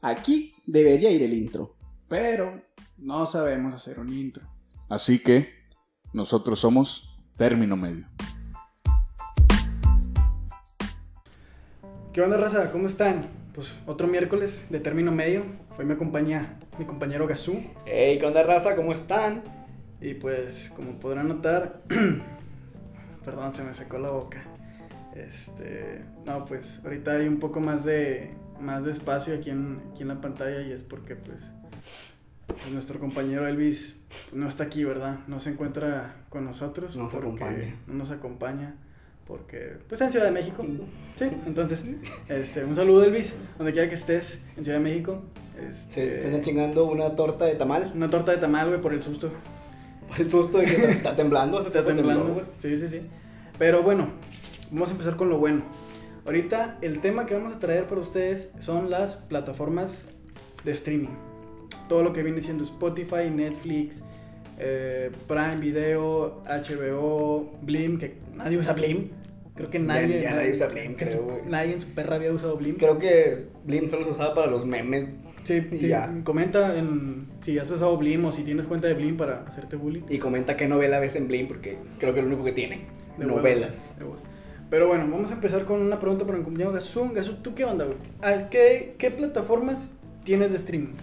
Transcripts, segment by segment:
aquí debería ir el intro, pero no sabemos hacer un intro. Así que nosotros somos término medio. ¿Qué onda, raza? ¿Cómo están? Pues otro miércoles de término medio. Hoy me acompaña mi compañero Gazú. Hey, ¿qué onda, raza? ¿Cómo están? Y pues, como podrán notar, perdón, se me secó la boca. Este, no, pues ahorita hay un poco más de más de espacio aquí en, aquí en la pantalla y es porque pues, pues nuestro compañero Elvis no está aquí, ¿verdad? No se encuentra con nosotros. No nos porque acompaña. No nos acompaña porque pues en Ciudad de México. Sí, entonces, este, un saludo Elvis, donde quiera que estés en Ciudad de México. Se, Este, se andan chingando una torta de tamal. una torta de tamal, güey, por el susto. Por el susto de que está, está temblando. se Está temblando, güey. Sí, sí, sí. Pero bueno, vamos a empezar con lo bueno. Ahorita el tema que vamos a traer para ustedes son las plataformas de streaming. Todo lo que viene siendo Spotify, Netflix, eh, Prime Video, HBO, Blim, que nadie usa Blim. Creo que nadie, ya nadie usa Blim, creo, güey. Nadie en su perra había usado Blim. Creo que Blim solo se usaba para los memes Sí, sí, ya. comenta en, si has usado Blim o si tienes cuenta de Blim para hacerte bullying. y comenta qué novela ves en Blim porque creo que es lo único que tiene. De Novelas. huevos, de huevos. Pero bueno, vamos a empezar con una pregunta para mi compañero Gazú. Gazú, ¿tú qué onda, güey? ¿A ¿Qué, ¿Qué plataformas tienes de streaming?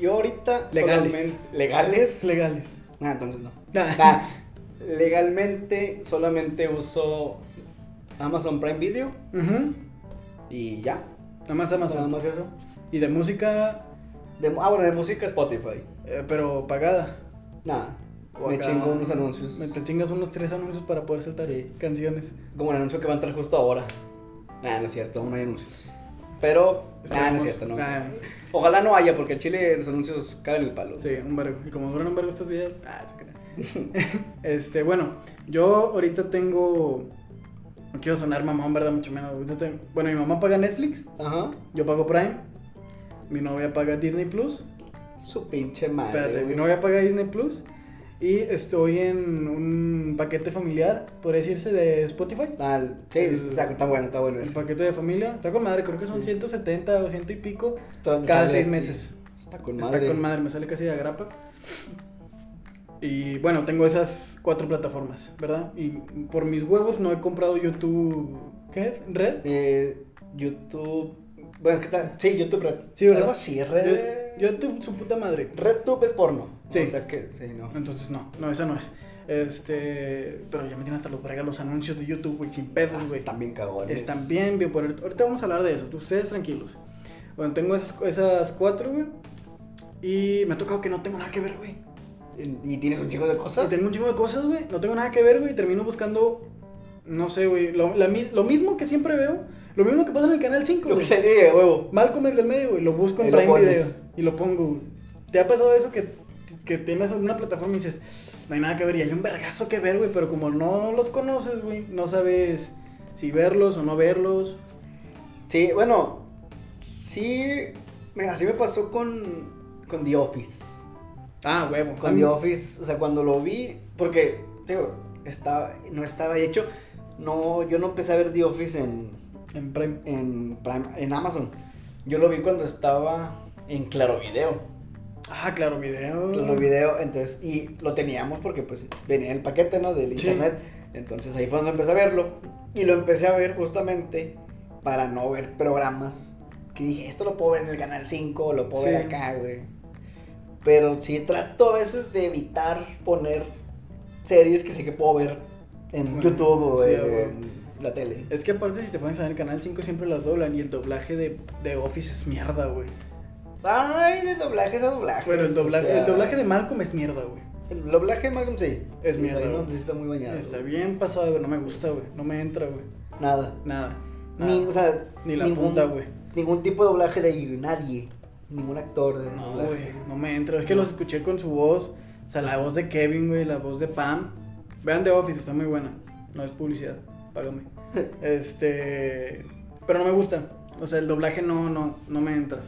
Yo ahorita Legales. solamente- legales. Legales. Ah, entonces no. Ah. Nah, legalmente solamente uso Amazon Prime Video Ujú. y ya. Nada más Amazon. Nada más eso. Y de música, De, ah, bueno, de música Spotify. eh, pero pagada. Nada. O Me chingo unos anuncios. Me te chingas unos tres anuncios para poder saltar Sí. canciones. Como el anuncio que va a entrar justo ahora. Nah, no es cierto, no hay anuncios. Pero, nah, no es cierto, no. Ah, Ojalá no haya, porque en Chile los anuncios caen el palo. sí, un vergo. Y como duran un vergo estos videos, ah, se este, bueno, yo ahorita tengo. No quiero sonar mamón, ¿verdad? Mucho menos. Tengo- Bueno, mi mamá paga Netflix. Ajá. Yo pago Prime. Mi novia paga Disney Plus. Su pinche madre. Espérate, mi novia paga Disney Plus. Y estoy en un paquete familiar, por decirse, de Spotify. Ah, sí, El- está, está bueno, está bueno El ese. paquete de familia. Está con madre, creo que son 170 o ciento y pico ¿Dónde cada sale? seis meses. Está con Está madre. con madre, me sale casi de agrapa. Y bueno, tengo esas cuatro plataformas, ¿verdad? Y por mis huevos no he comprado YouTube. ¿Qué es? ¿Red? Eh, YouTube. Bueno, que está. Sí, YouTube Red. Sí, ¿verdad? Algo así, Red. Yo- YouTube, su puta madre. RedTube es porno. Sí. O sea que, sí, no. Entonces, no, no, esa no es. Este. Pero ya me tienen hasta los bregas los anuncios de YouTube, güey, sin pedos, güey. Están bien cagones. Están bien, bien. Por ahorita vamos a hablar de eso, tú, ustedes tranquilos. Bueno, tengo esas, esas cuatro, güey. Y me ha tocado que no tengo nada que ver, güey. Y tienes un chingo de Y cosas. tengo un chingo de cosas, güey. No tengo nada que ver, güey. Termino buscando, no sé, güey. Lo, la mi- lo mismo que siempre veo. Lo mismo que pasa en el canal 5, Lo güey. que se diga, huevo. Malcolm el del medio, güey. Lo busco en Prime. Video. Y lo pongo. ¿Te ha pasado eso que, que tienes una plataforma y dices, no hay nada que ver? Y hay un vergazo que ver, güey. Pero como no los conoces, güey, no sabes si verlos o no verlos. Sí, bueno. Sí. me- Así me pasó con. Con The Office. Ah, huevo. Con The Office, o sea, cuando lo vi. Porque, digo, estaba, no estaba hecho. No, yo no empecé a ver The Office en, En Prime. en, Prime- en Amazon. Yo lo vi cuando estaba en Claro Video. Ah, claro, video. Claro Video, entonces, y lo teníamos porque pues venía en el paquete, ¿no? Del Sí. internet. Entonces ahí fue donde empecé a verlo. Y lo empecé a ver justamente para no ver programas. Que dije, esto lo puedo ver en el canal 5, lo puedo ver acá, güey. Pero sí trato a veces de evitar poner series que sé que puedo ver en Bueno, YouTube o sí, en la tele. Es que aparte si te pones a ver el canal 5 siempre las doblan y el doblaje de, de Office es mierda, güey. Ay, de doblajes a doblajes. Bueno, el doblaje, o sea, el doblaje de Malcolm es mierda, güey. El doblaje de Malcolm sí. Es mierda, No está muy bañado. Está bien pasado, güey. No me gusta, güey. No me entra, güey. Nada. Nada. Nada. Ni, o sea, Ni la ningún, punta, güey. Ningún tipo de doblaje de nadie. Ningún actor de No, doblaje. güey. No me entra. Es que los escuché con su voz. O sea, la voz de Kevin, güey. La voz de Pam. Vean The Office, está muy buena. No es publicidad. Págame. este. Pero no me gusta. O sea, el doblaje no, no, no me entra.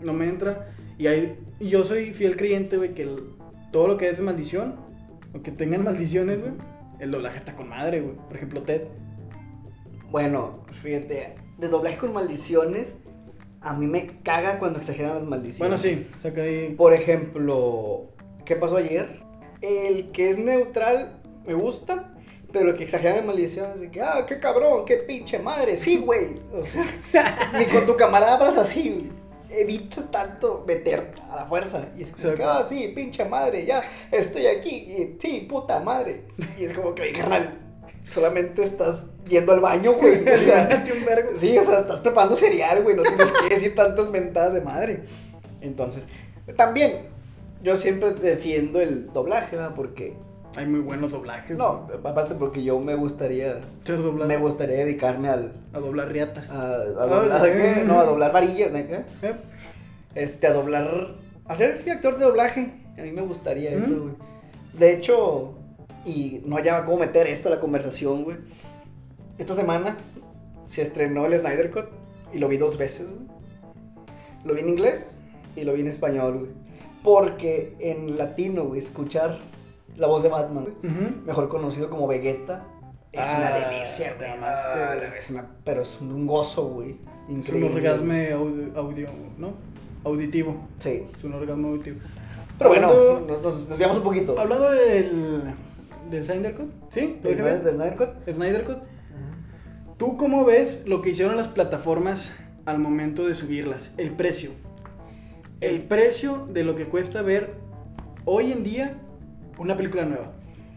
No me entra. Y y yo soy fiel creyente, güey, que el- todo lo que es de maldición, o que tengan maldiciones, güey, el doblaje está con madre, güey. Por ejemplo, Ted. Bueno, fíjate, de doblaje con maldiciones, a mí me caga cuando exageran las maldiciones. Bueno, sí, saca ahí. Por ejemplo, ¿qué pasó ayer? El que es neutral me gusta, pero el que exagera las maldiciones de que, ah, qué cabrón, qué pinche madre, sí, güey. O sea, ni con tu camarada hablas así, güey. Evitas tanto meter a la fuerza. Y es como que, ah, sí, pinche madre, ya estoy aquí. Y, sí, puta madre. Y es como que, "Oye, carnal, solamente estás yendo al baño, güey. O sea. Sí, o sea, estás preparando cereal, güey, no tienes que decir tantas mentadas de madre. Entonces, también, yo siempre defiendo el doblaje, ¿verdad? Porque, Hay muy buenos doblajes. no, aparte porque yo me gustaría, Ser doblado. me gustaría dedicarme al, A doblar riatas. a, a doblar, ¿qué? no, a doblar varillas, ¿no? ¿Qué? Eh, Este, a doblar, a ser, sí, actor de doblaje, a mí me gustaría eso, Ujú. güey. De hecho, y no hallaba cómo meter esto a la conversación, güey. Esta semana se estrenó el Snyder Cut y lo vi dos veces, güey. Lo vi en inglés y lo vi en español, güey. Porque en latino, güey, escuchar la voz de Batman, mejor conocido como Vegeta, es Ah, una delicia, te güey. Ah, es una- pero es un gozo, güey. Es un Increíble. orgasmo audio, ¿no? Auditivo. Sí. Es un orgasmo auditivo. Pero bueno, nos, nos desviamos un poquito. Hablando del. del Snyder Cut, ¿sí? ¿Lo ¿De dije Snyder, bien? de Snyder Cut? Snyder Cut. ¿Tú cómo ves lo que hicieron las plataformas al momento de subirlas? El precio. El precio de lo que cuesta ver hoy en día una película nueva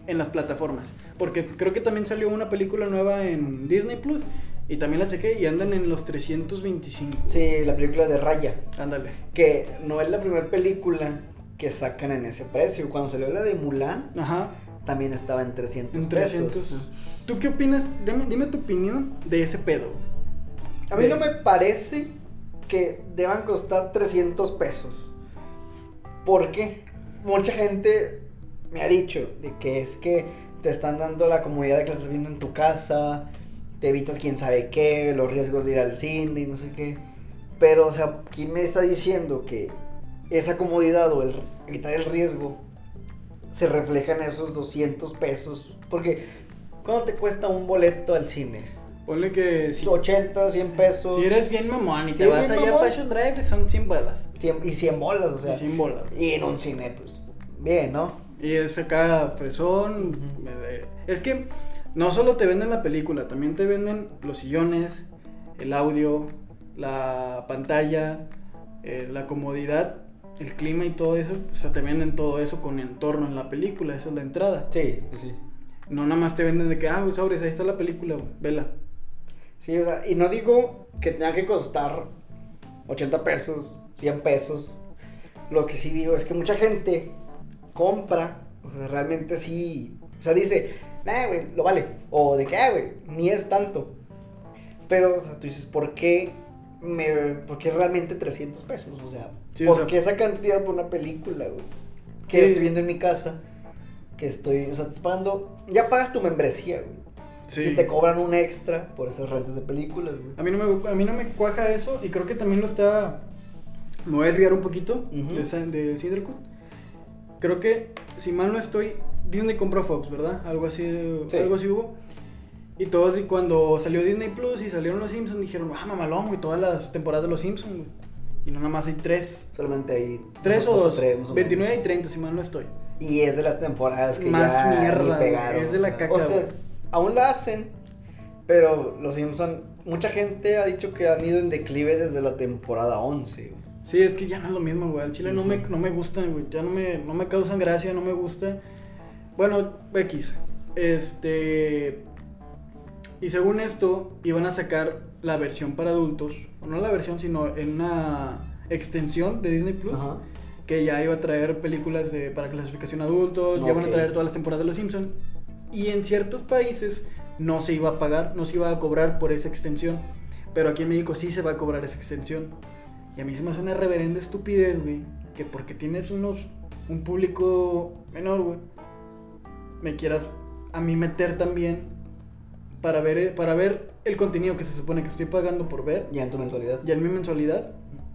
en las plataformas. Porque creo que también salió una película nueva en Disney Plus y también la chequé y andan en los 325. Sí, la película de Raya. Ándale. Que no es la primera película que sacan en ese precio. Cuando salió la de Mulan, Ajá. también estaba en 300 En 300. pesos. ¿Tú qué opinas? Dime, dime tu opinión de ese pedo. A mí no me parece que deban costar 300 pesos. ¿Por qué? Mucha gente me ha dicho de que es que te están dando la comodidad de que la estás viendo en tu casa, te evitas quién sabe qué, los riesgos de ir al cine y no sé qué. Pero, o sea, ¿quién me está diciendo que esa comodidad o el evitar el riesgo se refleja en esos 200 pesos? Porque, ¿cuánto te cuesta un boleto al cine? Ponle que si, 80, 100 pesos. si eres bien mamón y Si te vas allá a. Fashion Drive, son 100 bolas. 100 y 100 bolas, o sea. Y 100 bolas. Y en un cine, pues, bien, ¿no? Y es acá fresón. Es que no solo te venden la película, también te venden los sillones, el audio, la pantalla, eh, la comodidad, el clima y todo eso. O sea, te venden todo eso con entorno en la película, eso es la entrada. Sí, sí. No nada más te venden de que, ah, sobres, ahí está la película, vela. Sí, o sea, y no digo que tenga que costar 80 pesos, 100 pesos. Lo que sí digo es que mucha gente compra, o sea, realmente sí, o sea, dice, nah, güey, lo vale. O de que, ah, güey, ni es tanto. Pero, o sea, tú dices, ¿por qué, me, por qué realmente 300 pesos? O sea, Sí, o ¿por sea- qué esa cantidad por una película, güey? Que Sí. estoy viendo en mi casa, que estoy, o sea, estás pagando, ya pagas tu membresía, güey. Sí. Y te cobran un extra por esas rentas de películas, güey. A mí, no me, a mí no me cuaja eso y creo que también lo está... Me voy a desviar un poquito de, de Cindercut. Creo que, si mal no estoy, Disney compró Fox, ¿verdad? Algo así, Sí. algo así hubo. Y todos, y cuando salió Disney Plus y salieron los Simpsons, dijeron, ah, mamalón, güey, todas las temporadas de los Simpsons, güey. Y no nada más hay tres. Solamente hay ¿Tres o dos? tres, más o 29 y menos. 30, si mal no estoy. Y es de las temporadas que Más ya mierda, ni pegaron. es de la caca, O sea, güey. aún la hacen, pero los Simpson, mucha gente ha dicho que han ido en declive desde la temporada 11. Sí, es que ya no es lo mismo, güey. Al chile no, me, no me gustan, güey. Ya no me, no me causan gracia, no me gusta. Bueno, X. Este. Y según esto, iban a sacar la versión para adultos. O no la versión, sino en una extensión de Disney Plus. Ajá. Que ya iba a traer películas de, para clasificación adultos. Ya iban a traer todas las temporadas de Los Simpsons. Y en ciertos países no se iba a pagar, no se iba a cobrar por esa extensión. Pero aquí en México sí se va a cobrar esa extensión. Y a mí se me hace una reverenda estupidez, güey. Que porque tienes unos. un público menor, güey. Me quieras a mí meter también. Para ver, para ver el contenido que se supone que estoy pagando por ver. Ya en tu mensualidad. Ya en mi mensualidad.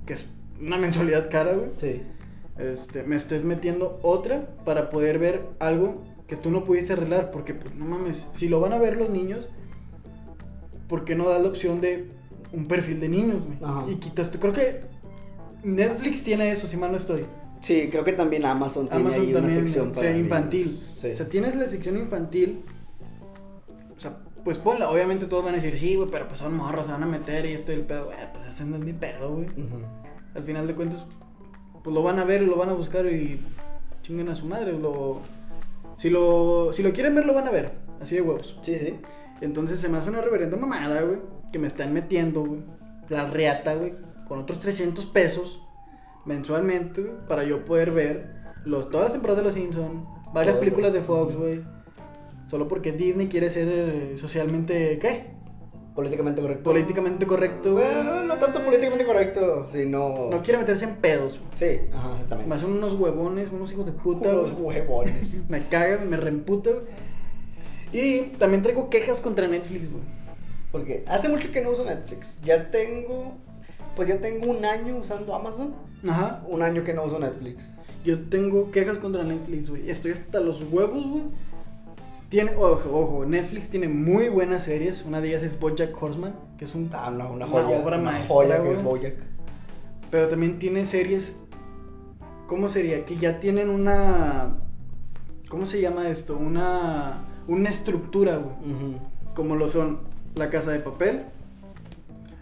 Que es una mensualidad cara, güey. Sí. Este, me estés metiendo otra para poder ver algo que tú no pudiste arreglar. Porque, pues, no mames, si lo van a ver los niños, ¿por qué no da la opción de un perfil de niños, güey. Y quitas tú. Creo que Netflix tiene eso, si mal no estoy. Sí, creo que también Amazon tiene Amazon ahí también, una sección o para sea, niños. infantil. Sí. O sea, tienes la sección infantil. O sea, pues ponla. Obviamente todos van a decir, sí, güey, pero pues son morros, se van a meter y esto y el pedo. Güey, pues eso no es mi pedo, güey. Al final de cuentas, pues lo van a ver y lo van a buscar y chinguen a su madre. Lo, si, lo, si lo quieren ver, lo van a ver. Así de huevos. Sí, sí. Entonces se me hace una reverenda mamada, güey. Que me están metiendo, güey. La reata, güey. Con otros 300 pesos mensualmente. Para yo poder ver los, todas las temporadas de Los Simpsons. Varias Todo. películas de Fox, güey. Solo porque Disney quiere ser eh, socialmente, ¿qué? Políticamente correcto. Políticamente correcto. Bueno, no tanto políticamente correcto, sino. No quiere meterse en pedos. Sí, ajá, exactamente. Me hacen unos huevones, unos hijos de puta, Unos huevones. Me cagan, me reemputa. Y también traigo quejas contra Netflix, güey. Porque hace mucho que no uso Netflix. Ya tengo. Pues ya tengo un año usando Amazon. Ajá. Un año que no uso Netflix. Yo tengo quejas contra Netflix, güey. Estoy hasta los huevos, güey. Tiene, ojo, ojo, Netflix tiene muy buenas series. Una de ellas es Bojack Horseman, que es un... Ah, no, una obra una maestra, joya que es Bojack. Pero también tiene series... ¿Cómo sería? Que ya tienen una... ¿Cómo se llama esto? Una... Una estructura, güey. Como lo son La Casa de Papel.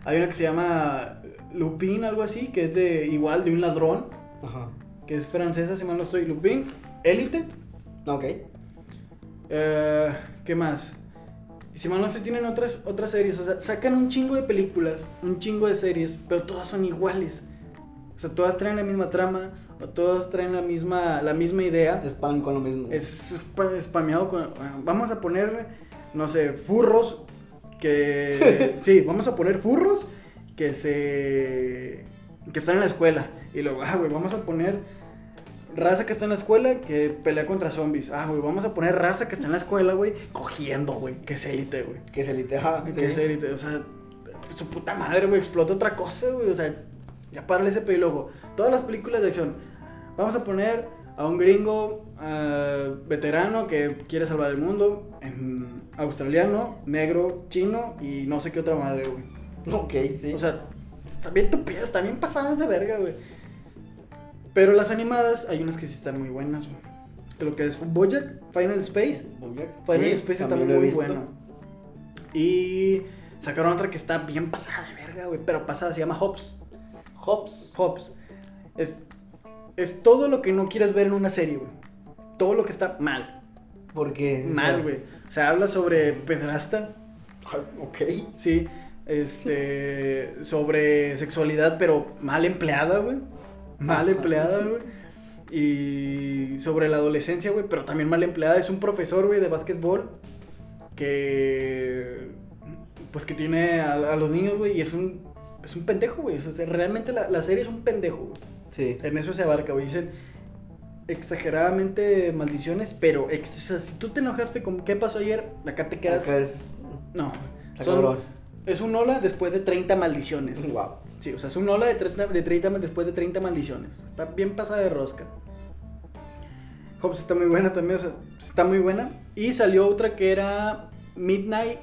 Hay una que se llama Lupin, algo así, que es de igual de un ladrón, Ajá. que es francesa, si mal no estoy. Lupin, Élite. Ok. Eh, ¿Qué más? Si mal no estoy, tienen otras, otras series. O sea, sacan un chingo de películas, un chingo de series, pero todas son iguales. O sea, todas traen la misma trama, o todas traen la misma, la misma idea. Spam con lo mismo. Es spa- spameado con... Vamos a poner, no sé, furros que... sí, vamos a poner furros que se... que están en la escuela. Y luego, ah, güey, vamos a poner raza que está en la escuela que pelea contra zombies. Ah, güey, vamos a poner raza que está en la escuela, güey, cogiendo, güey, que es élite, güey. Que es elite, ajá. Que es élite, o sea, su puta madre, güey, explota otra cosa, güey, o sea, ya párale ese luego, todas las películas de acción, vamos a poner a un gringo ah, veterano que quiere salvar el mundo, en australiano, negro, chino y no sé qué otra madre, güey. Ok, sí. O sea, está bien tupidas, está bien pasadas de verga, güey. Pero las animadas, hay unas que sí están muy buenas, güey. Lo que es Bojack, Final Space, Bojack. Final Sí, Space está muy bueno. Y sacaron otra que está bien pasada de verga, güey. Pero pasada, se llama Hops. Hops. Hops. Es, es todo lo que no quieres ver en una serie, güey. Todo lo que está mal. Porque. Mal, güey. O sea, habla sobre pedrasta, Ok. sí. Este. Sobre sexualidad, pero mal empleada, güey. Mal empleada, güey. Y sobre la adolescencia, güey, pero también mal empleada. Es un profesor, güey, de básquetbol que. Pues que tiene a, a los niños, güey, y es un. Es un pendejo, güey. O sea, realmente la, la serie es un pendejo, güey. Sí. En eso se abarca, güey. Dicen exageradamente maldiciones, pero ex- o sea, si tú te enojaste con qué pasó ayer, acá te quedas. Acá es. No. Son-. Es un hola después de 30 maldiciones. Wow. Sí, o sea, es un hola de 30, de 30 después de 30 maldiciones. Está bien pasada de rosca. Hobbs está muy buena también, o sea, está muy buena. Y salió otra que era Midnight,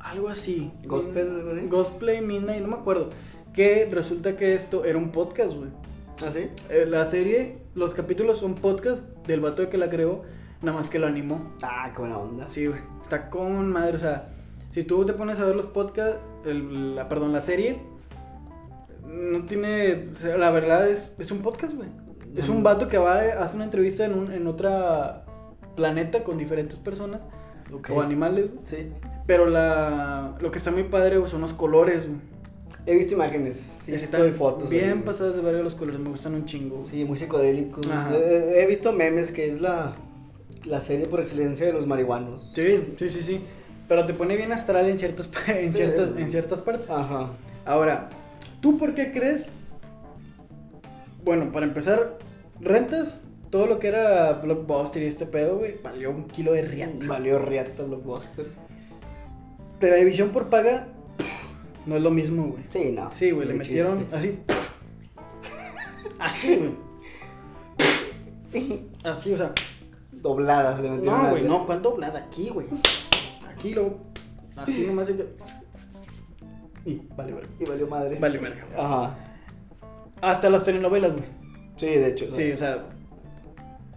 algo así. Gospel. Gospel Midnight, no me acuerdo. Que resulta que esto era un podcast, güey. ¿Ah, sí? Eh, La serie, los capítulos son podcast del vato que la creó, nada más que lo animó. Ah, qué buena onda. Sí, güey. Está con madre, o sea, si tú te pones a ver los podcasts, el- la, perdón, la serie, no tiene, o sea, la verdad es, es un podcast, güey. Es un vato que va, hace una entrevista en, un, en otra planeta con diferentes personas Ok. o animales, güey. Sí. Pero la, lo que está muy padre, güey, son los colores, güey. He visto imágenes. Sí, he Están visto fotos. bien ahí. pasadas de ver los colores, me gustan un chingo. Sí, muy psicodélico. Ajá. He, he visto memes que es la, la serie por excelencia de los marihuanos. Sí, sí, sí, sí. Pero te pone bien astral en ciertas, en Sí. ciertas, en ciertas partes. Ajá. Ahora, ¿tú por qué crees? Bueno, para empezar, rentas todo lo que era Blockbuster y este pedo, güey, valió un kilo de riata. Valió riata gospel. Televisión por paga no es lo mismo, güey. Sí, no. Sí, güey, le metieron chiste. así. Así, güey. Así, o sea. Dobladas le metieron. No, güey, no, ¿cuál doblada? Aquí, güey. Aquí lo. Así nomás. y que- Y vale, verga. Y valió madre. Vale, verga. Ajá. Hasta las telenovelas, güey. Sí, de hecho. Sí, o sea.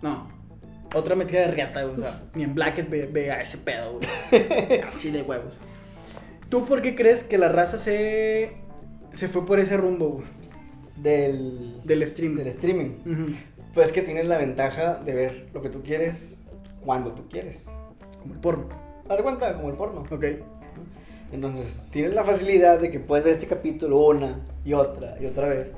No. Otra metida de riata, güey. O sea, ni en Blackett ve, ve a ese pedo, güey. Así de huevos. ¿Tú por qué crees que la raza se. se fue por ese rumbo, güey? Del, Del stream. del streaming. Pues que tienes la ventaja de ver lo que tú quieres cuando tú quieres. Como el porno. Haz de cuenta, como el porno. Ok. Entonces, tienes la facilidad de que puedes ver este capítulo una y otra y otra vez.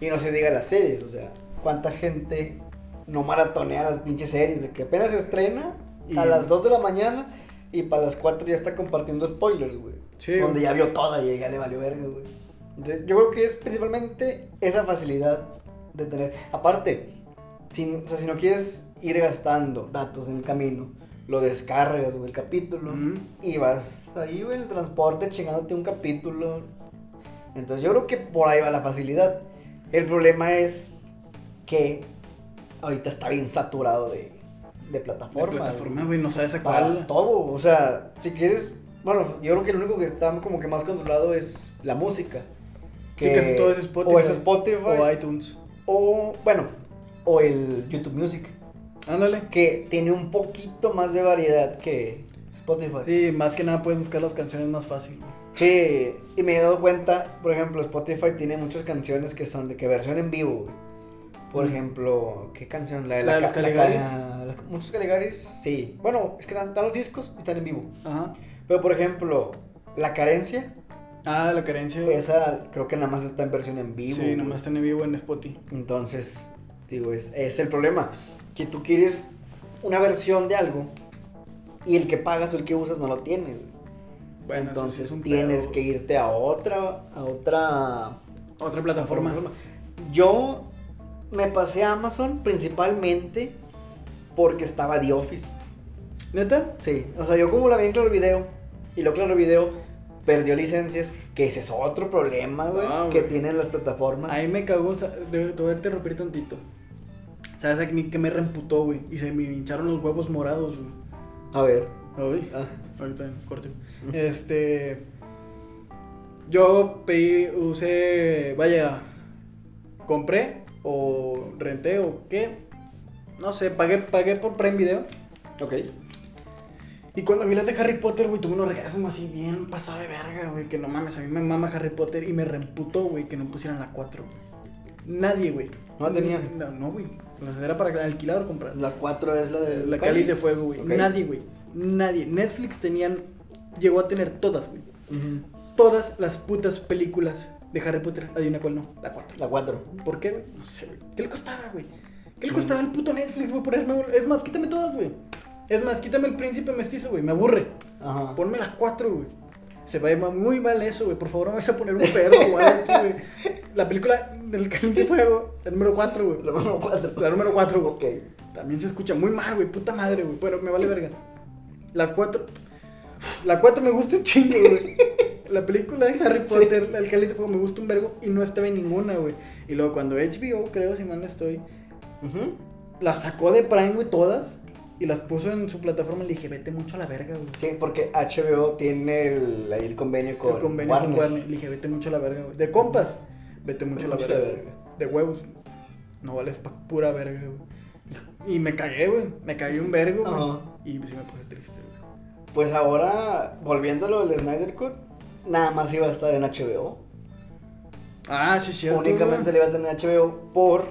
Y no se diga las series, o sea, cuánta gente no maratonea las pinches series de que apenas se estrena Y- a las 2 de la mañana y para las 4 ya está compartiendo spoilers, güey. Sí, Donde ya vio toda y ya le valió verga, güey. Entonces, yo creo que es principalmente esa facilidad de tener. Aparte, si, o sea, si no quieres ir gastando datos en el camino, lo descargas, güey, el capítulo. Y vas ahí, güey, en el transporte chingándote un capítulo. Entonces yo creo que por ahí va la facilidad. El problema es que ahorita está bien saturado de, de De plataformas. plataforma, güey, no sabes a Para cuál. todo. O sea, si quieres. Bueno, yo creo que lo único que está como que más controlado es la música. Sí, casi todo es Spotify. O es Spotify. O iTunes. o, bueno, o el YouTube Music. Ándale. Que tiene un poquito más de variedad que Spotify. Sí, más que nada puedes buscar las canciones más fácil. Sí, y me he dado cuenta, por ejemplo, Spotify tiene muchas canciones que son de que versión en vivo, güey. Por Mm. ejemplo, ¿qué canción? La de, ¿La de ca- los Caligaris? ca- la- muchos Caligaris, sí. Bueno, es que están, los discos y están en vivo. Ajá. Pero, por ejemplo, La Carencia, Ah, la carencia. esa creo que nada más está en versión en vivo. Sí, güey. nomás está en vivo en Spotify. Entonces, digo, es, es el problema. Que tú quieres una versión de algo y el que pagas o el que usas no lo tiene. güey. Bueno, eso sí Entonces tienes pedo. que irte a otra, a otra Otra plataforma. Yo me pasé a Amazon principalmente porque estaba The Office. ¿Neta? Sí, o sea, yo como la vi en Claro Video y luego Claro Video perdió licencias, que ese es otro problema, güey, Ah, que tienen las plataformas. Ahí me cagó, te voy a interrumpir tantito. ¿Sabes a mí que me reemputó, güey? Y se me hincharon los huevos morados, güey. A ver. Uy, Ah. ahorita corte. Este. Yo pedí, usé. Vaya. Compré o renté o qué. No sé, pagué, pagué por Prime Video. Ok. Y cuando vi las de Harry Potter, güey, tuve unos orgasmo así bien pasado de verga, güey. Que no mames, a mí me mama Harry Potter y me reemputó, güey, que no pusieran la 4, güey. Nadie, güey. ¿No la tenían? No, no, güey. Era para alquilar o comprar. La 4 es la de La cáliz de fuego, güey. Nadie, güey. Nadie. Netflix tenían. Llegó a tener todas, güey. Todas las putas películas de Harry Potter. Adivina cuál no. La 4. La 4. ¿Por qué, güey? No sé, güey. ¿Qué le costaba, güey? ¿Qué le costaba el puto Netflix, güey? Ponerme. Es más, quítame todas, güey. Es más, quítame el príncipe mestizo, güey. Me aburre. Ajá. Ponme las 4, güey. Se va a llamar muy mal eso, güey. Por favor, no me vais a poner un perro o algo aquí, güey. La película del cáliz de fuego, la número 4, güey. La número 4. La número 4, güey. Ok. También se escucha muy mal, güey. Puta madre, güey. Pero me vale verga. La 4. La 4 me gusta un chingo, güey. La película de Harry Potter, El Cáliz de Fuego, me gusta un vergo y no estaba en ninguna, güey. Y luego cuando HBO, creo, si mal no estoy, Ujú. las sacó de Prime, güey, todas. Y las puso en su plataforma y le dije, vete mucho a la verga, güey. Sí, porque HBO tiene el, ahí el convenio con El convenio Warner. con Warner. Le dije, vete mucho a la verga, güey. De compas, vete mucho a la verga. De huevos, no vales pa' pura verga, güey. Y me cagué, güey. Me cagué un vergo, güey. Ajá. Y sí me puse triste, güey. Pues ahora, volviendo a lo del Snyder Cut, nada más iba a estar en HBO. Ah, sí, cierto. Únicamente le iba a tener HBO por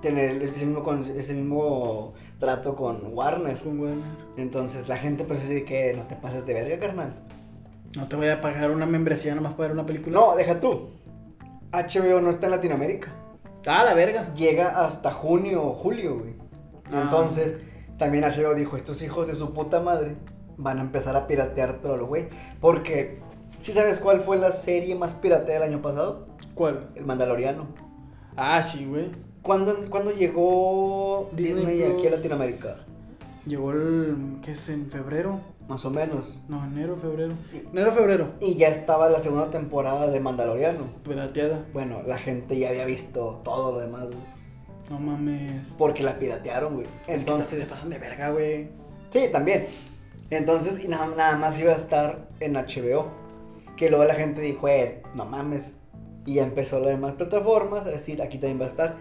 tener ese mismo, con- ese mismo trato con Warner. Con Warner. Entonces la gente pues de que no te pases de verga, carnal. No te voy a pagar una membresía nomás para ver una película. No, deja tú. HBO no está en Latinoamérica. Ah, la verga. Llega hasta junio o julio, güey. Ah. Entonces, también HBO dijo, estos hijos de su puta madre van a empezar a piratear, pero lo güey. Porque, ¿sí sabes cuál fue la serie más pirateada del año pasado? ¿Cuál? El Mandaloriano. Ah, sí, güey. ¿Cuándo, cuándo llegó Disney Disney, aquí a. Latinoamérica? Llegó el. ¿Qué es? ¿En febrero? Más o menos. No, enero, febrero. Enero, febrero. Y ya estaba la segunda temporada de Mandaloriano. Pirateada. Bueno, la gente ya había visto todo lo demás, güey. No mames. Porque la piratearon, güey. Es que Entonces... pasan de verga, güey. Sí, también. Entonces, y nada, nada más iba a estar en HBO. Que luego la gente dijo, eh, no mames. Y ya empezó las demás plataformas a decir, aquí también va a estar.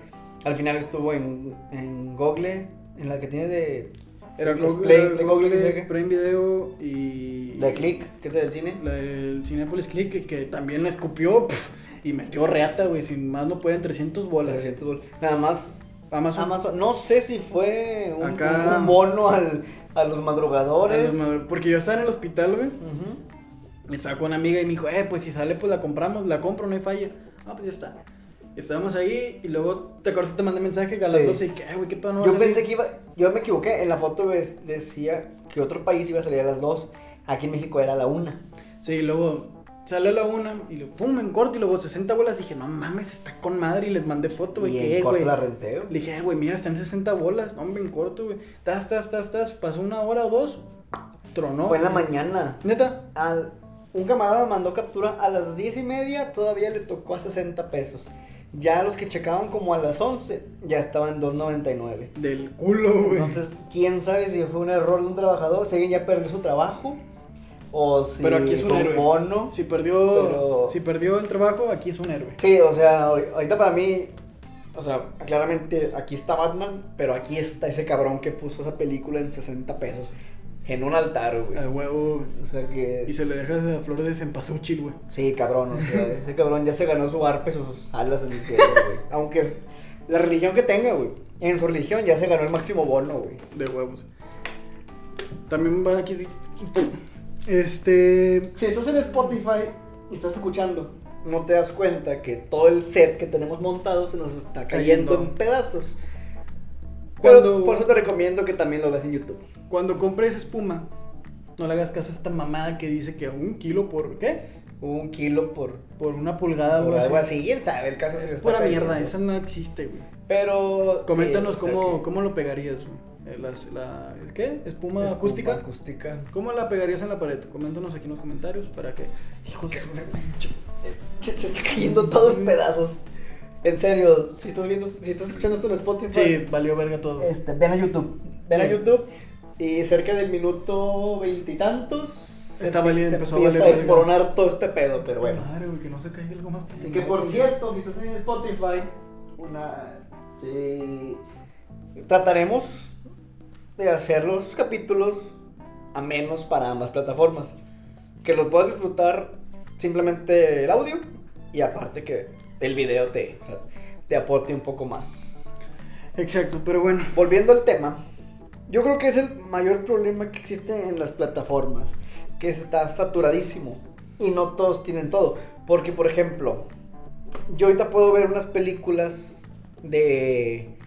Al final estuvo en, en Google, en la que tiene de, Era Los Google, Play- era de Google, Google, ¿sí qué? Prime Video y... de Click, que es del cine. La del Cinepolis Click, que, que también la escupió pf, y metió reata, güey. Sin más no pueden 300 bolas. 300 dólares. Nada más Amazon. Amazon. No sé si fue un, Acá- un bono al, a los A madrugadores. los Porque yo estaba en el hospital, güey. Ujú. Estaba con una amiga y me dijo, eh, pues si sale, pues la compramos, la compro, no hay falla. Ah, pues ya está. Y estábamos ahí y luego, ¿te acuerdas que te mandé mensaje que a las Sí. 12 y que, eh, güey, qué pedo no Yo salir?" pensé que iba, yo me equivoqué, en la foto ves- decía que otro país iba a salir a las 2, aquí en México era a la 1. Sí, y luego sale a la una y luego, pum, en corto y luego 60 bolas. Dije, no mames, está con madre y les mandé foto, güey. Y ¿qué, en corto güey? la renté. güey. Le dije, eh, güey, mira, están 60 bolas. No, hombre, en corto, güey. Tas, tas, tas, tas. Pasó una hora o dos. Tronó. Fue en la mañana. Neta. Al, un camarada mandó captura a las 10 y media, todavía le tocó a 60 pesos. Ya los que checaban como a las 11, ya estaban en 2.99. Del culo, güey. Entonces, quién sabe si fue un error de un trabajador, si alguien ya perdió su trabajo, o si Pero aquí es un héroe. bono. Si perdió, Pero- si perdió el trabajo, aquí es un héroe. Sí, o sea, ahori- ahorita para mí, o sea, claramente aquí está Batman, pero aquí está ese cabrón que puso esa película en 60 pesos en un altar, güey. Al huevo. O sea que... Y se le deja la flor de cempasúchil, güey. Sí, cabrón, o sea, ese cabrón ya se ganó su arpe, sus alas en el cielo, güey. Aunque es la religión que tenga, güey. En su religión ya se ganó el máximo bono, güey. De huevos. También van aquí. Este. Si estás en Spotify y estás escuchando, no te das cuenta que todo el set que tenemos montado se nos está cayendo, Cayendo. en pedazos. Cuando- Pero por eso te recomiendo que también lo veas en YouTube. Cuando compres espuma, no le hagas caso a esta mamada que dice que un kilo por. ¿Qué? Un kilo por, Por una pulgada, por güey. algo así, quién sabe, el caso es que Es pura cayendo. mierda, esa no existe, güey. Pero. Coméntanos sí, o sea cómo, que- cómo lo pegarías, güey. Eh, la, ¿Qué? ¿Espuma, Espuma acústica? acústica. ¿Cómo la pegarías en la pared? Coméntanos aquí en los comentarios para que. Hijos de Se, se está cayendo todo en pedazos. En serio, si estás viendo, si estás escuchando esto en Spotify, Sí, valió verga todo. este, ven a YouTube. Ven a. YouTube y cerca del minuto veintitantos Está valiendo, se empezó a a valer verga. desmoronar todo este pedo, pero bueno. Madre, güey, que no se caiga algo más. Que por cierto, si estás en Spotify, una sí, trataremos de hacer los capítulos a menos para ambas plataformas. Que los puedas disfrutar simplemente el audio y aparte que el video te, o sea, te aporte un poco más. Exacto, pero bueno. Volviendo al tema, yo creo que es el mayor problema que existe en las plataformas, que está saturadísimo y no todos tienen todo. Porque, por ejemplo, yo ahorita puedo ver unas películas de...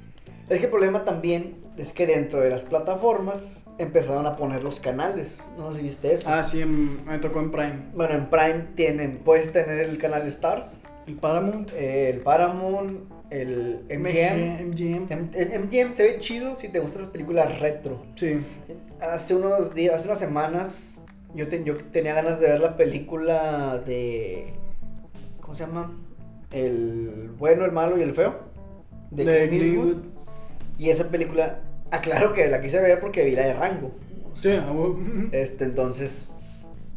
Es que el problema también es que dentro de las plataformas empezaron a poner los canales. No sé si viste eso. Ah, sí, me tocó en Prime. Bueno, en Prime tienen, puedes tener el canal Stars, El Paramount. el Paramount, el MGM. MGM. M- El MGM se ve chido si te gustan las películas retro. Sí. Hace unos días, hace unas semanas, yo, te- yo tenía ganas de ver la película de. ¿Cómo se llama? El bueno, el malo y el feo. De, De Clint Clint Eastwood. Eastwood. Y esa película, aclaro que la quise ver porque vi la de Rango. Sí. Este, entonces,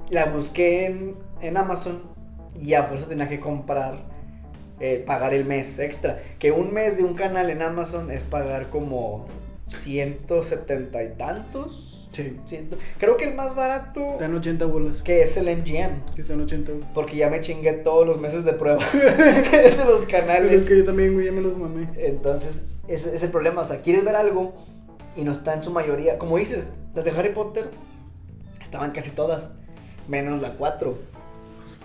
la busqué en, en Amazon y a fuerza tenía que comprar, eh, pagar el mes extra. Que un mes de un canal en Amazon es pagar como 170 y tantos. Sí. Ciento- creo que el más barato Están 80 bolas. que es el MGM. Que están 80 bolas. Porque ya me chingué todos los meses de prueba de los Es canales. que yo también, güey, ya me los mamé. Entonces, ese es el problema. O sea, quieres ver algo y no está en su mayoría. Como dices, las de Harry Potter estaban casi todas, menos la 4.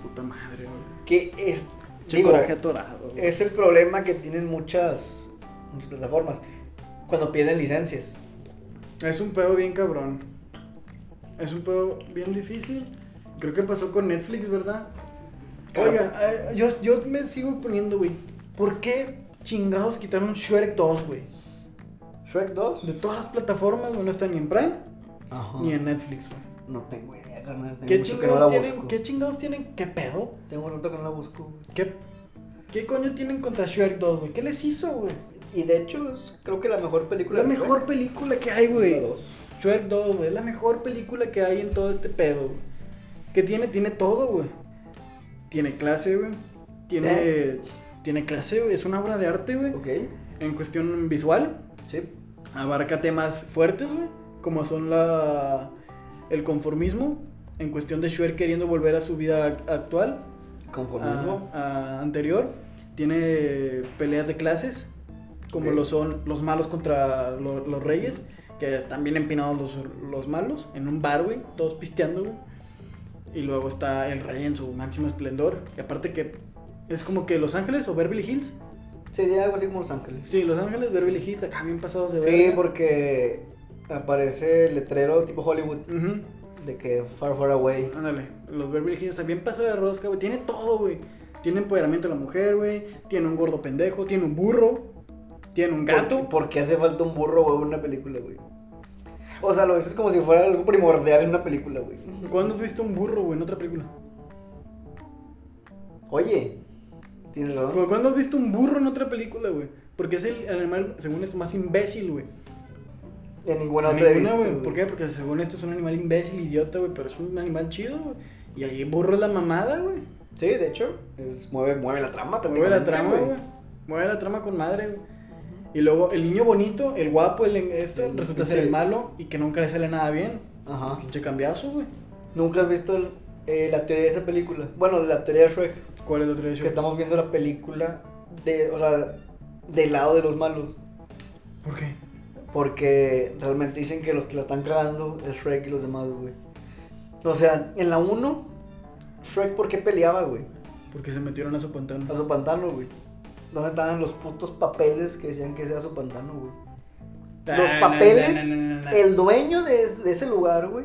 Puta madre, güey. Que es, digo, coraje atorado. güey. es el problema que tienen muchas, muchas plataformas cuando piden licencias. Es un pedo bien cabrón. Es un pedo bien difícil. Creo que pasó con Netflix, ¿verdad? Oiga, eh, yo, yo me sigo poniendo, güey. ¿Por qué chingados quitaron Shrek 2, güey? Shrek 2. De todas las plataformas, güey, no está ni en Prime Ajá. ni en Netflix, güey. No tengo idea, carnal. Tengo ¿Qué mucho que no la tienen, busco. ¿Qué chingados tienen? ¿Qué pedo? Tengo un rato que no la busco. ¿Qué, ¿Qué coño tienen contra Shrek 2, güey? ¿Qué les hizo, güey? Y de hecho, es creo que la mejor película La mejor Shrek. película que hay, güey. Shrek 2, güey. Es la mejor película que hay en todo este pedo, güey. Que tiene, tiene todo, güey. tiene clase, güey. Tiene, tiene clase, güey. Es una obra de arte, güey. Ok. En cuestión visual, Sí. abarca temas fuertes, güey. Como son la el conformismo. En cuestión de Shuer queriendo volver a su vida ac- actual. Conformismo. a- a anterior. Tiene peleas de clases, como lo son los malos contra lo- los reyes, que están bien empinados los, los malos, en un bar, güey, todos pisteando, güey. Y luego está el rey en su máximo esplendor. Y aparte que es como que Los Ángeles o Beverly Hills. Sería algo así como Los Ángeles. Sí, Los Ángeles, Beverly Hills, acá bien pasados de Sí, porque aparece el letrero tipo Hollywood de que far, far away. Ándale, los Beverly Hills también pasó de rosca, güey. Tiene todo, güey. Tiene empoderamiento de la mujer, güey. Tiene un gordo pendejo. Tiene un burro. Tiene un gato. ¿Por, por qué hace falta un burro, güey, en una película, güey? O sea, lo ves como si fuera algo primordial en una película, güey. ¿Cuándo has visto un burro, güey, en otra película? Oye, tienes razón. ¿Cuándo has visto un burro en otra película, güey? Porque es el animal, según esto, más imbécil, güey. En ninguna En otra ninguna, güey. ¿Por qué? Porque según esto es un animal imbécil, idiota, güey. Pero es un animal chido, güey. Y ahí burro es la mamada, güey. Sí, de hecho, es, mueve, mueve la trama Mueve la trama, güey. Mueve la trama con madre, güey. Y luego el niño bonito, el guapo, el esto, El resulta ser el malo y que nunca le sale nada bien. Ajá. Pinche cambiazo, güey. ¿Nunca has visto el- eh, la teoría de esa película? Bueno, la teoría de Shrek. ¿Cuál es el otro hecho? Que estamos viendo la película de, o sea, del lado de los malos. ¿Por qué? Porque realmente dicen que los que la están cagando es Shrek y los demás, güey. O sea, en la 1, Shrek, ¿por qué peleaba, güey? Porque se metieron a su pantano. A su pantano, güey. ¿Dónde estaban los putos papeles que decían que ese era su pantano, güey? Los papeles, no, no, no, no, no. el dueño de, es- de ese lugar, güey,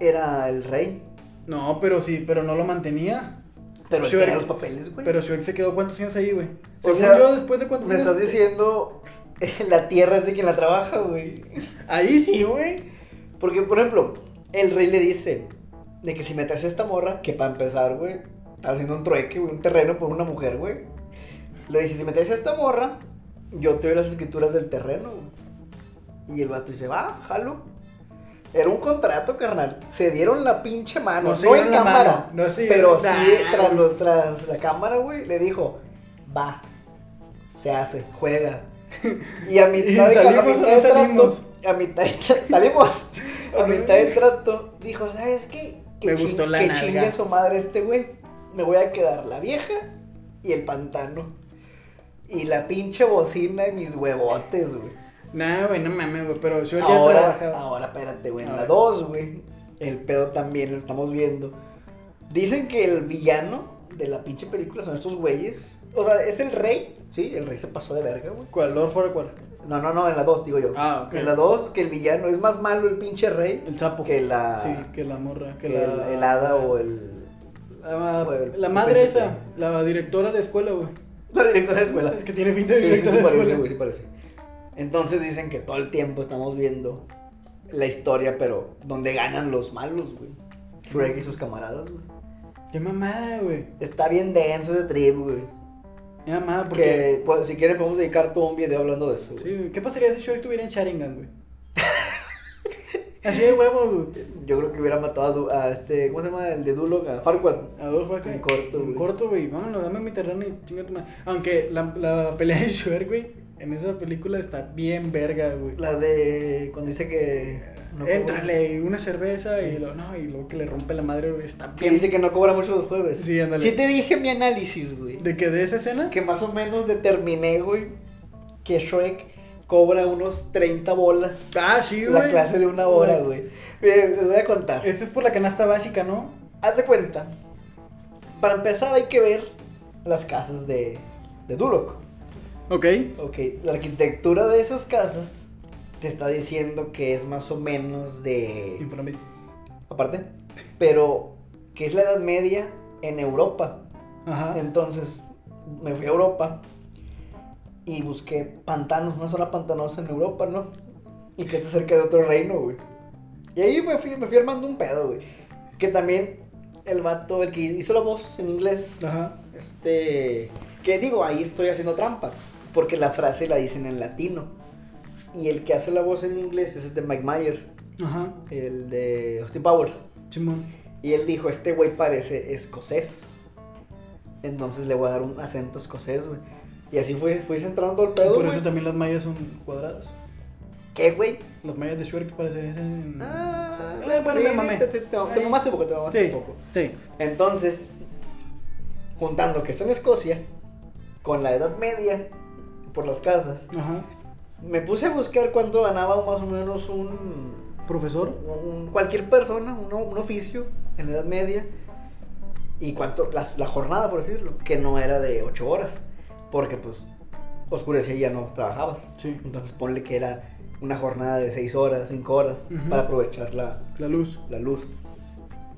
era el rey. No, pero sí, pero no lo mantenía. Pero Shrek- los papeles, güey. Pero Shrek se quedó cuántos años ahí, güey. O sea, yo, después de cuántos Me años. estás diciendo, la tierra es de quien la trabaja, güey. Ahí sí, güey. Porque, por ejemplo, el rey le dice de que si metes a esta morra, que para empezar, güey, está haciendo un trueque, güey, un terreno por una mujer, güey. Le dice, si metes a esta morra, yo te doy las escrituras del terreno, güey. Y el vato dice, va, jalo. Era un contrato, carnal. Se dieron la pinche mano. No No, en cámara. mano, no se pero sí, tras, los, tras la cámara, güey, le dijo, va. Se hace, juega. Y a mitad de, ca- a ¿Salimos mitad de trato, salimos? a mitad de tra- salimos. A mitad de trato, dijo, ¿sabes qué? Que, Me gustó la que chingue su madre este güey. Me voy a quedar la vieja y el pantano. Y la pinche bocina de mis huevotes, güey. Nah, güey, no mames, güey. Pero ya Ahora, trabajaba. ahora, espérate, güey. En la ver. 2, güey. El pedo también lo estamos viendo. Dicen que el villano de la pinche película son estos güeyes. O sea, es el rey. Sí, el rey se pasó de verga, güey. ¿Cuál? ¿Lord cuál? No, no, no, en la 2, digo yo. Ah, ok. En la 2, que el villano es más malo el pinche rey El sapo. que la. Sí, que la morra. que la, el hada o el. La, o el- la madre esa, la directora de escuela, güey. La directora de escuela. Es que tiene fin de Sí, sí, directora sí de parece, escuela. güey, sí parece. Entonces dicen que todo el tiempo estamos viendo la historia, pero donde ganan los malos, güey. Shrek y sus camaradas, güey. Qué mamada, güey. Está bien denso ese trip, güey. Qué mamada, porque. Que pues, si quieren podemos dedicar todo un video hablando de eso, güey. Sí, güey. ¿Qué pasaría si Shrek estuviera en Sharingan, güey? Así de huevos, güey. Yo creo que hubiera matado a, Du- a este, ¿cómo se llama? El de Duloc, a Farquaad. Adolfo acá. En corto, En güey. corto, güey. Vámonos, dame mi terreno y chinga tu madre. Aunque la, la pelea de Shrek, güey, en esa película está bien verga, güey. La de cuando dice que... no Éntrale una cerveza Sí. y lo, no, y luego que le rompe la madre, güey. Está Que bien. dice que no cobra mucho los jueves. Sí, ándale. Sí te dije mi análisis, güey. ¿De que de esa escena? Que más o menos determiné, güey, que Shrek cobra unos 30 bolas. Ah, sí, güey. la clase de una hora, güey. Miren, les voy a contar. Esta es por la canasta básica, ¿no? Haz de cuenta. Para empezar hay que ver las casas de, de Duloc. Ok. Ok, la arquitectura de esas casas te está diciendo que es más o menos de... Infonavit. Aparte, pero que es la Edad Media en Europa. Ajá. Entonces me fui a Europa y busqué pantanos, una zona pantanosa en Europa, ¿no? Y que está cerca de otro reino, güey. Y ahí me fui, me fui armando un pedo, güey. Que también el vato, el que hizo la voz en inglés, Ajá. este. Que digo, ahí estoy haciendo trampa. Porque la frase la dicen en latino. Y el que hace la voz en inglés es de Mike Myers, Ajá. el de Austin Powers. Simón. Y él dijo: Este güey parece escocés. Entonces le voy a dar un acento escocés, güey. Y así fui, fui centrando el pedo, Por güey. eso también las mallas son cuadradas. ¿Qué, güey? Las mallas de Shrek parecen. Ah, Eh, bueno, sí, me mamé. te, te, te, te mamaste un poco, te mamaste Sí, un poco. sí. Entonces, juntando que está en Escocia, con la Edad Media, por las casas, Ajá. Me puse a buscar cuánto ganaba más o menos un, Profesor. un- cualquier persona, un, un oficio en la Edad Media, y cuánto, la, la jornada, por decirlo, que no era de 8 horas, porque pues oscurecía y ya no trabajabas. Sí. Entonces ponle que era una jornada de 6 horas, 5 horas, para aprovechar la, La luz. la luz.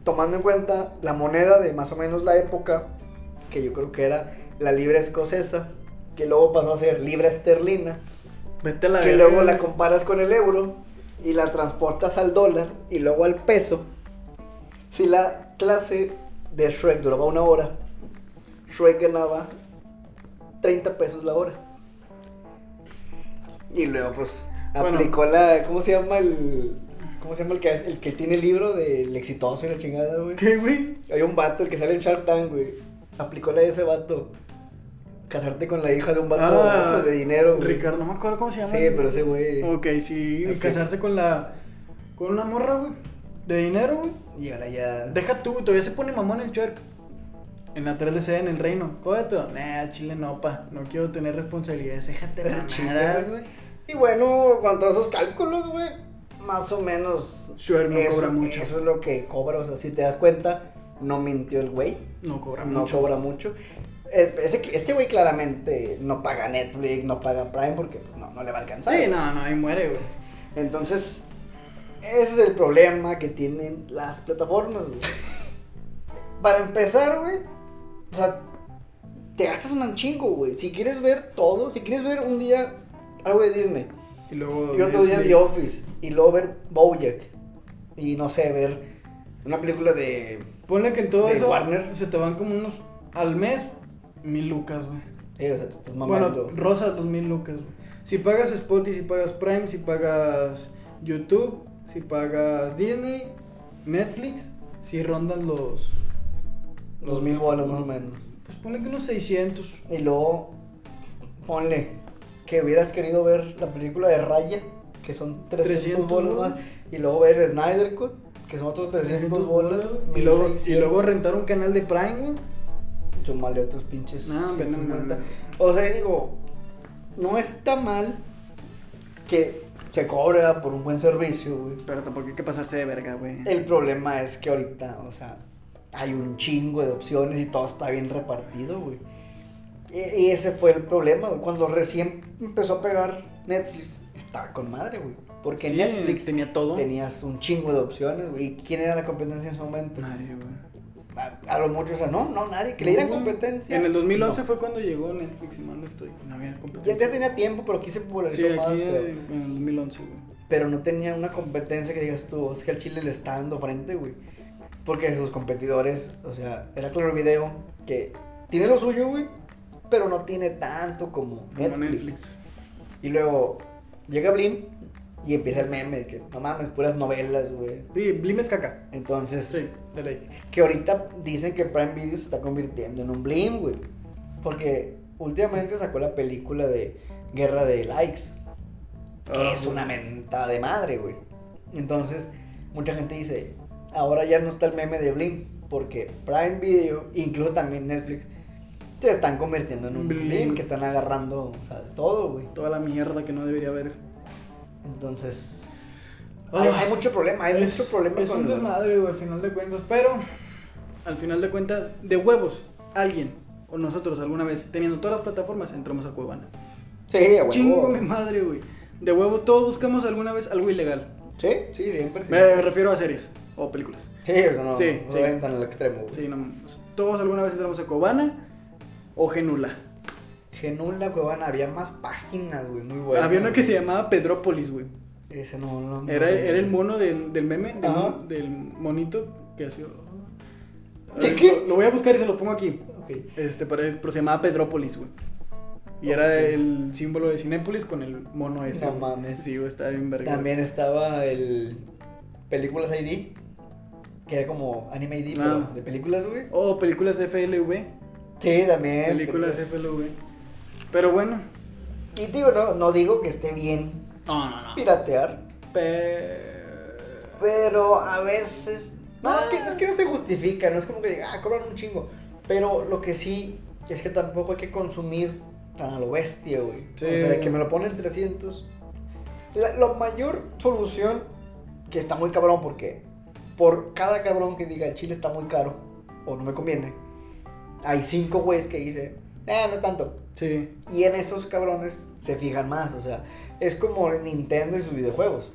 Tomando en cuenta la moneda de más o menos la época, que yo creo que era la libra escocesa, que luego pasó a ser libra esterlina, Vete a la que luego la comparas con el euro y la transportas al dólar y luego al peso. Si la clase de Shrek duraba una hora, Shrek ganaba 30 pesos la hora. Y luego pues Bueno. aplicó la, ¿cómo se llama el... ¿Cómo se llama el que, el que tiene el libro del exitoso y la chingada, güey? ¿Qué, güey? Hay un vato, el que sale en Shark Tank, güey. Aplicó la de ese vato. Casarte con la hija de un vato Ah, de dinero, güey. Ricardo, no me acuerdo cómo se llama. Sí, pero ese güey. Ok, sí. Ok. Casarse con la. Con una morra, güey. De dinero, güey. Y ahora ya. Deja tú, todavía se pone mamón el Shrek. En la 3DC, en el reino. Cógete. Nah, al chile no, pa. No quiero tener responsabilidades. Déjate mamadas, güey. Y bueno, cuanto a esos cálculos, güey, más o menos. Shrek no eso, cobra mucho. Eso es lo que cobra. O sea, si te das cuenta, no mintió el güey. No cobra No mucho. cobra mucho. Ese, este güey claramente no paga Netflix, no paga Prime porque pues, no, no le va a alcanzar. Sí, no, no, ahí muere, güey. Entonces, ese es el problema que tienen las plataformas, güey. Para empezar, güey, o sea, te gastas un chingo, güey. Si quieres ver todo, si quieres ver un día algo de Disney, Y luego. y otro día. The Office, y luego ver Bojack, y no sé, ver una película de... Ponle que en todo de eso. Warner. Se te van como unos. Al mes, mil lucas, güey. Eh, o sea, te estás mamando. Bueno, rosas dos mil lucas. güey. Si pagas Spotify, si pagas Prime, si pagas YouTube, si pagas Disney, Netflix, si rondan los. Dos mil bolas más o menos. Pues ponle que unos 600. Y luego, ponle que hubieras querido ver la película de Raya, que son 300, 300 bolas más, y luego ver Snyder Cut, que son otros 300 bolas, Y luego, y 1600. luego rentar un canal de Prime, güey. Sumarle de otros pinches. No, no, 150. no. O sea, digo, no está mal que se cobra por un buen servicio, güey. Pero tampoco hay que pasarse de verga, güey. El problema es que ahorita, o sea, hay un chingo de opciones y todo está bien repartido, güey. Y, y ese fue el problema, güey. Cuando recién empezó a pegar Netflix, estaba con madre, güey. Porque Sí, Netflix tenía todo. tenías un chingo de opciones, güey. ¿Y quién era la competencia en ese momento? Nadie, güey. A, a lo mucho, o sea, no, no, nadie. Que le dieran competencia. En el 2011 No. fue cuando llegó Netflix, si mal no estoy. No había Ya, competencia. ya tenía tiempo, pero aquí se popularizó Sí, más, aquí eh, en el 2011, güey. Pero no tenía una competencia que digas tú, es que al Chile le está dando frente, güey. Porque sus competidores, o sea, era Claro Video, que tiene lo suyo, güey, pero no tiene tanto como Netflix. Y luego llega Blim y empieza el meme de que, no mames, puras novelas, güey. Sí, Blim es caca. Entonces, Sí, de ley. que ahorita dicen que Prime Video se está convirtiendo en un Blim, güey. Porque últimamente sacó la película de Guerra de Likes, que Ah, es una mentada de madre, güey. Entonces, mucha gente dice, ahora ya no está el meme de Blim, porque Prime Video, incluso también Netflix, te están convirtiendo en un Blim. Blim, que están agarrando, o sea, de todo, güey. Toda la mierda que no debería haber. Entonces, hay, hay mucho problema, hay es, mucho problema es con un los- desmadre, güey, al final de cuentas. Pero, al final de cuentas, de huevos, alguien o nosotros alguna vez, teniendo todas las plataformas, entramos a Cuevana. Sí, a huevo. Chingo mi madre, güey. De huevos, todos buscamos alguna vez algo ilegal. Sí, sí, siempre. sí. Me refiero a series o películas. Sí, o sea, no, Sí, no sí. tan al extremo, güey. Sí, no, todos alguna vez entramos a Cuevana o Genula. Genula, Cuevana, había más páginas, güey, muy buenas. Había una que se llamaba Pedrópolis, güey. Ese no, no. no. Era, era el mono del, del meme, del, monito que hacía. ¿De qué? Lo, lo voy a buscar y se los pongo aquí. Ok. Este, pero, pero se llamaba Pedrópolis, güey. Y era el símbolo de Cinépolis con el mono ese. No mames. Sí, güey, estaba bien verga. También estaba el Películas ID, que era como Anime ID, Ah. pero de películas, güey. O películas FLV. Sí, también. Películas películas. FLV. Pero bueno. Y digo, no, no digo que esté bien No, no, no. piratear, Pe- pero a veces... No, es que, es que no se justifica, no es como que diga, ah, cobran un chingo. Pero lo que sí es que tampoco hay que consumir tan a lo bestia, güey. Sí. O sea, de que me lo ponen 300. La, la mayor solución, que está muy cabrón porque por cada cabrón que diga el chile está muy caro o no me conviene, hay cinco güeyes que dicen, eh, no es tanto. Sí. Y en esos cabrones se fijan más, o sea, es como Nintendo y sus videojuegos.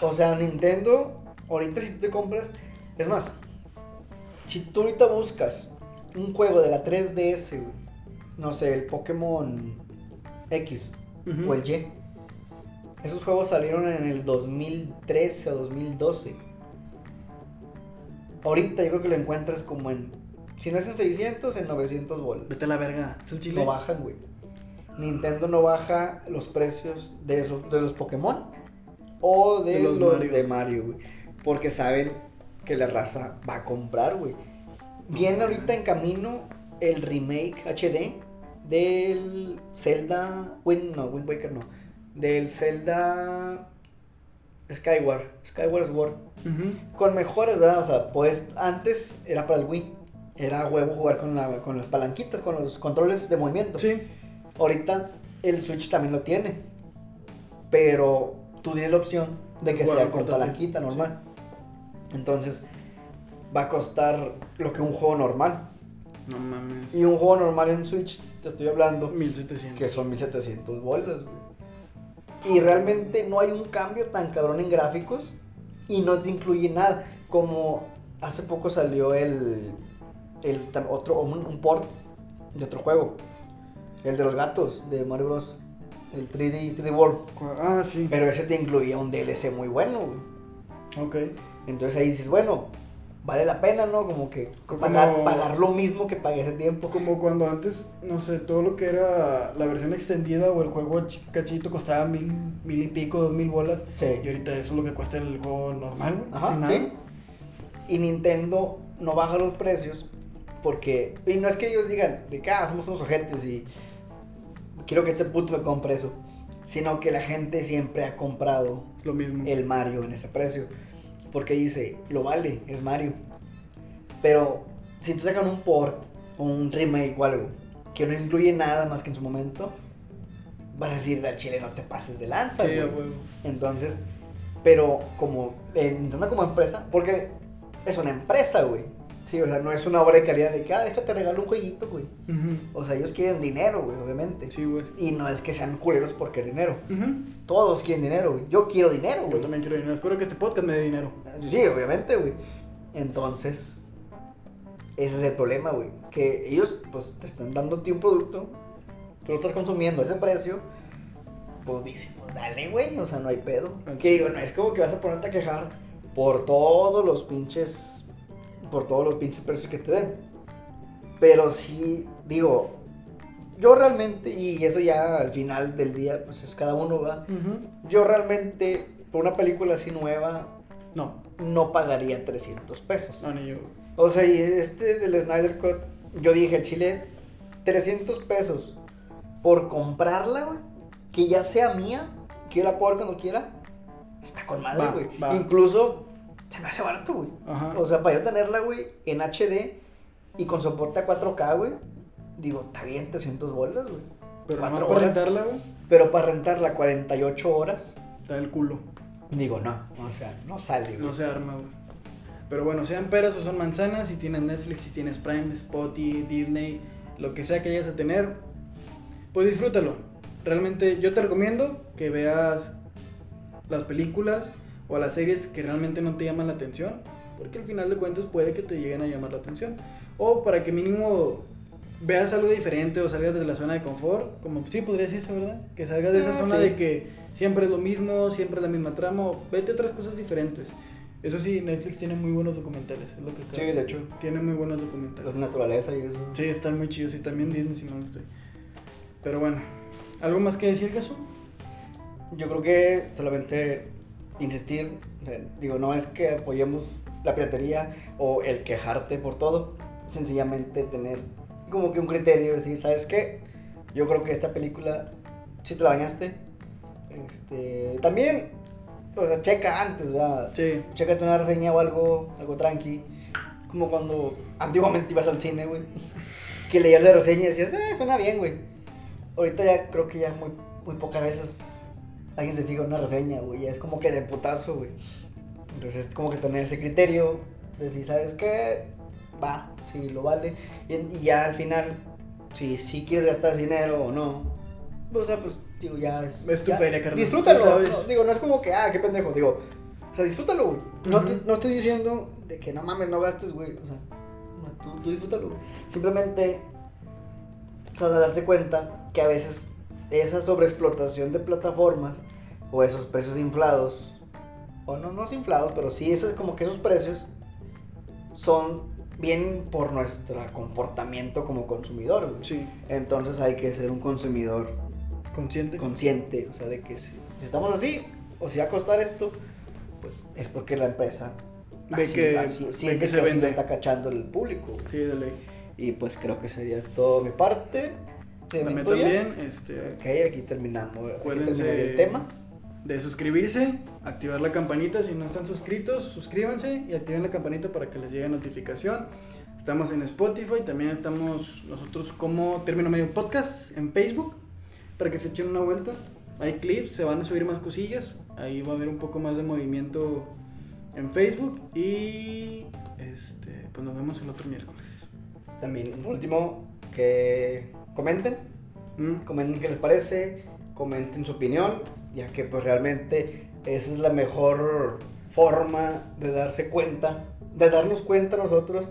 O sea, Nintendo, ahorita si tú te compras, es más, si tú ahorita buscas un juego de la 3DS, güey, no sé, el Pokémon X o el Y, esos juegos salieron en el 2013 o 2012. Ahorita yo creo que lo encuentras como en, si no es en 600, en 900 bolas. Vete a la verga. ¿Es el chile? No bajan, güey. Nintendo no baja los precios de, esos, de los Pokémon o de, De los los, Mario. de Mario, güey. Porque saben que la raza va a comprar, güey. Viene ahorita en camino el remake HD del Zelda. Wind, no, Wind Waker no. Del Zelda Skyward. Skyward Sword. Ujú. Con mejores, ¿verdad? O sea, pues antes era para el Wii. Era huevo jugar con, la, con las palanquitas, con los controles de movimiento. Sí. Ahorita el Switch también lo tiene. Pero tú tienes la opción de que sea con palanquita normal. Entonces va a costar lo que un juego normal. No mames. Y un juego normal en Switch, te estoy hablando, 1700. que son 1700 bolas, güey. Y realmente no hay un cambio tan cabrón en gráficos y no te incluye nada. Como hace poco salió el, el otro, un, un port de otro juego. El de los gatos de Mario Bros. El 3D, 3D World. Ah, sí. Pero ese te incluía un DLC muy bueno, güey. Ok. Entonces ahí dices, bueno, vale la pena, ¿no? Como que pagar, Como- pagar lo mismo que pagué ese tiempo. Como cuando antes, no sé, todo lo que era la versión extendida o el juego ch- cachito costaba mil, mil y pico, dos mil bolas. Sí. Y ahorita eso es lo que cuesta el juego normal. Ajá, sí. Y Nintendo no baja los precios porque. Y no es que ellos digan, de que ah, somos unos ojetes y quiero que este puto me compre eso. Sino que la gente siempre ha comprado Lo mismo. el Mario en ese precio. Porque dice, lo vale, es Mario. Pero si tú sacan un port o un remake o algo que no incluye nada más que en su momento, vas a decir al chile no te pases de lanza. Sí, a güey". huevo. Entonces, pero como eh, Nintendo como empresa, porque es una empresa, güey. Sí, o sea, no es una obra de calidad de que, ah, déjate regalo un jueguito, güey. O sea, ellos quieren dinero, güey, obviamente. Sí, güey. Y no es que sean culeros porque dinero. Todos quieren dinero, güey. Yo quiero dinero, Yo güey. también quiero dinero. Espero que este podcast me dé dinero. Sí, obviamente, güey. Entonces, ese es el problema, güey. Que ellos, pues, te están dando a ti un producto, tú lo estás consumiendo a ese precio, pues dicen, pues dale, güey, o sea, no hay pedo. Que digo, no es como que vas a ponerte a quejar por todos los pinches, por todos los pinches precios que te den. Pero sí, digo, yo realmente, y eso ya al final del día, pues es cada uno, va. Yo realmente, por una película así nueva, No, no pagaría 300 pesos. no, ni yo. O sea, y este del Snyder Cut, yo dije, el chile, 300 pesos por comprarla, güey, que ya sea mía, que yo la puedo ver cuando quiera, está con madre, güey. Incluso se me hace barato, güey. Ajá. O sea, para yo tenerla, güey, en HD y con soporte a 4K, güey, digo, está bien 300 bolas, güey. Pero no para rentarla, güey. Pero para rentarla 48 horas, Está del culo. digo, no, o sea, no sale, güey. No se arma, güey. Pero bueno, sean peras o son manzanas, si tienes Netflix, si tienes Prime, Spotify, Disney, lo que sea que vayas a tener, pues disfrútalo. Realmente yo te recomiendo que veas las películas o las series que realmente no te llaman la atención, porque al final de cuentas puede que te lleguen a llamar la atención. O para que mínimo veas algo diferente o salgas de la zona de confort, como sí podría decirse, ¿verdad? Que salgas de esa Ah, zona sí. de que siempre es lo mismo, siempre es la misma trama, vete a otras cosas diferentes. Eso sí, Netflix tiene muy buenos documentales, es lo que Sí, de hecho, Tiene muy buenos documentales. los naturaleza y eso. Sí, están muy chidos y también Disney si no lo estoy. Pero bueno, ¿algo más que decir, Gasu? Yo creo que solamente insistir, digo, no es que apoyemos la piratería o el quejarte por todo, sencillamente tener como que un criterio, decir, ¿sabes qué? Yo creo que esta película, si te la bañaste, este, también, o sea, checa antes, ¿verdad? Sí. Chécate una reseña o algo, algo tranqui. Es como cuando antiguamente ibas al cine, güey. Que leías la reseña y decías, eh, suena bien, güey. Ahorita ya creo que ya muy, muy pocas veces alguien se fija en una reseña, güey. Es como que de putazo, güey. Entonces es como que tener ese criterio. Decir, ¿sabes qué? Va, si lo vale. Y, y ya al final, si, si quieres gastar dinero o no. O sea, pues, digo, ya es. Es tu ya- feria, carnal. Disfrútalo. No, digo, no es como que, ah, qué pendejo. Digo, o sea, disfrútalo, güey. No, te- Ujú. no estoy diciendo de que no mames, no gastes, güey. O sea, no, tú, tú disfrútalo, güey. Simplemente, o sea, de darse cuenta que a veces esa sobreexplotación de plataformas o esos precios inflados, o no, no es inflados, pero sí, es como que esos precios son bien por nuestro comportamiento como consumidor, güey. Sí. Entonces hay que ser un consumidor Consciente. consciente, o sea, de que si, estamos así, o si va a costar esto, pues es porque la empresa Ve así- que- así- siente que que, se así vende. lo está cachando el público. Sí, de ley. Y pues creo que sería todo mi parte. ¿Se me también, este, Ok, aquí terminamos. Aquí terminaría el tema. De suscribirse, activar la campanita si no están suscritos, suscríbanse y activen la campanita para que les llegue notificación. Estamos en Spotify, también estamos nosotros como Término Medio Podcast en Facebook para que se echen una vuelta. Hay clips, se van a subir más cosillas, ahí va a haber un poco más de movimiento en Facebook y este, pues nos vemos el otro miércoles. También, por último, que comenten. ¿Mm? Comenten qué les parece. Comenten su opinión. Ya que pues realmente esa es la mejor forma de darse cuenta. De darnos cuenta nosotros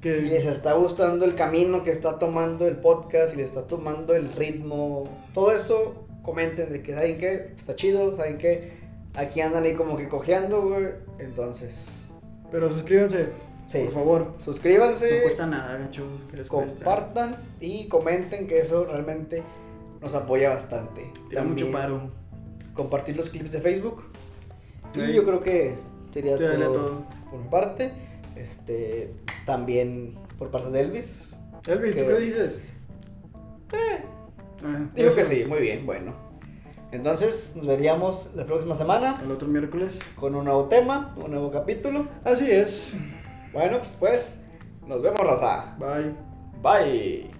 Que- Si les está gustando el camino que está tomando el podcast, si les está tomando el ritmo, todo eso, comenten de que, ¿saben qué? Está chido, ¿saben qué? Aquí andan ahí como que cojeando, güey. Entonces, Pero suscríbanse, Sí. por favor. suscríbanse, No cuesta nada, gachos. ¿qué les cuesta? compartan y comenten que eso realmente nos apoya bastante. Tira mucho paro. Compartir los clips de Facebook. Y yo creo que sería Sí, todo, todo. por mi parte. Este, también por parte de Elvis. Elvis, ¿tú que- qué dices? Eh, Ah, Digo eso. que sí, muy bien, bueno. Entonces nos veríamos la próxima semana El otro miércoles. con un nuevo tema, un nuevo capítulo. Así es. Bueno, pues nos vemos, raza. Bye. Bye.